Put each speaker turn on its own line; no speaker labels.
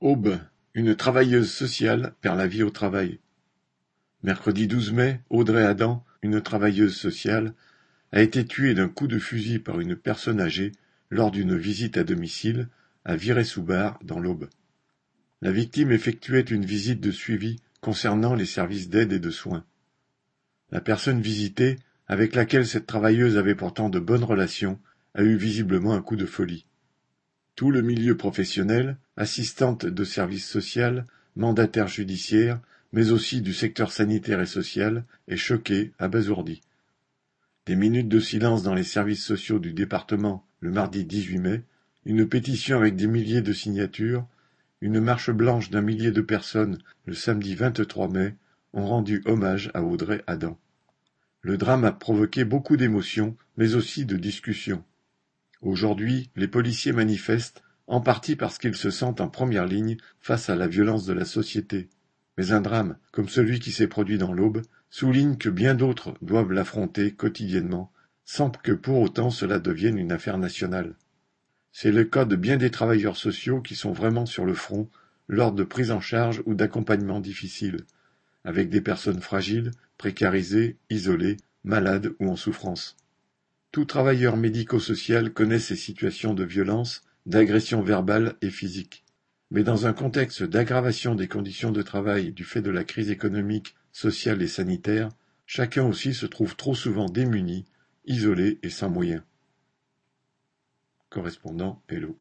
Aube, une travailleuse sociale perd la vie au travail. Mercredi 12 mai, Audrey Adam, une travailleuse sociale, a été tuée d'un coup de fusil par une personne âgée lors d'une visite à domicile à Viré-sous-Bar dans l'Aube. La victime effectuait une visite de suivi concernant les services d'aide et de soins. La personne visitée, avec laquelle cette travailleuse avait pourtant de bonnes relations, a eu visiblement un coup de folie. Tout le milieu professionnel, assistante de service social, mandataire judiciaire, mais aussi du secteur sanitaire et social, est choqué, abasourdi. Des minutes de silence dans les services sociaux du département le mardi 18 mai, une pétition avec des milliers de signatures, une marche blanche d'un millier de personnes le samedi 23 mai ont rendu hommage à Audrey Adam. Le drame a provoqué beaucoup d'émotions, mais aussi de discussions. Aujourd'hui, les policiers manifestent, en partie parce qu'ils se sentent en première ligne face à la violence de la société. Mais un drame, comme celui qui s'est produit dans l'Aube, souligne que bien d'autres doivent l'affronter quotidiennement, sans que pour autant cela devienne une affaire nationale. C'est le cas de bien des travailleurs sociaux qui sont vraiment sur le front lors de prises en charge ou d'accompagnements difficiles, avec des personnes fragiles, précarisées, isolées, malades ou en souffrance. Tout travailleur médico-social connaît ces situations de violence, d'agression verbale et physique. Mais dans un contexte d'aggravation des conditions de travail du fait de la crise économique, sociale et sanitaire, chacun aussi se trouve trop souvent démuni, isolé et sans moyens. Correspondant Hello.